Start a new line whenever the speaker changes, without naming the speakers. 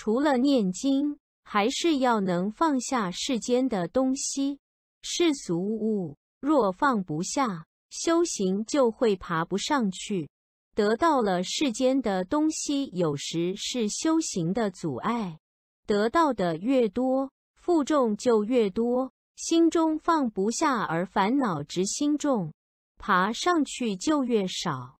除了念经还是要能放下世间的东西。世俗物若放不下修行就会爬不上去。得到了世间的东西有时是修行的阻碍。得到的越多负重就越多心中放不下而烦恼执心重爬上去就越少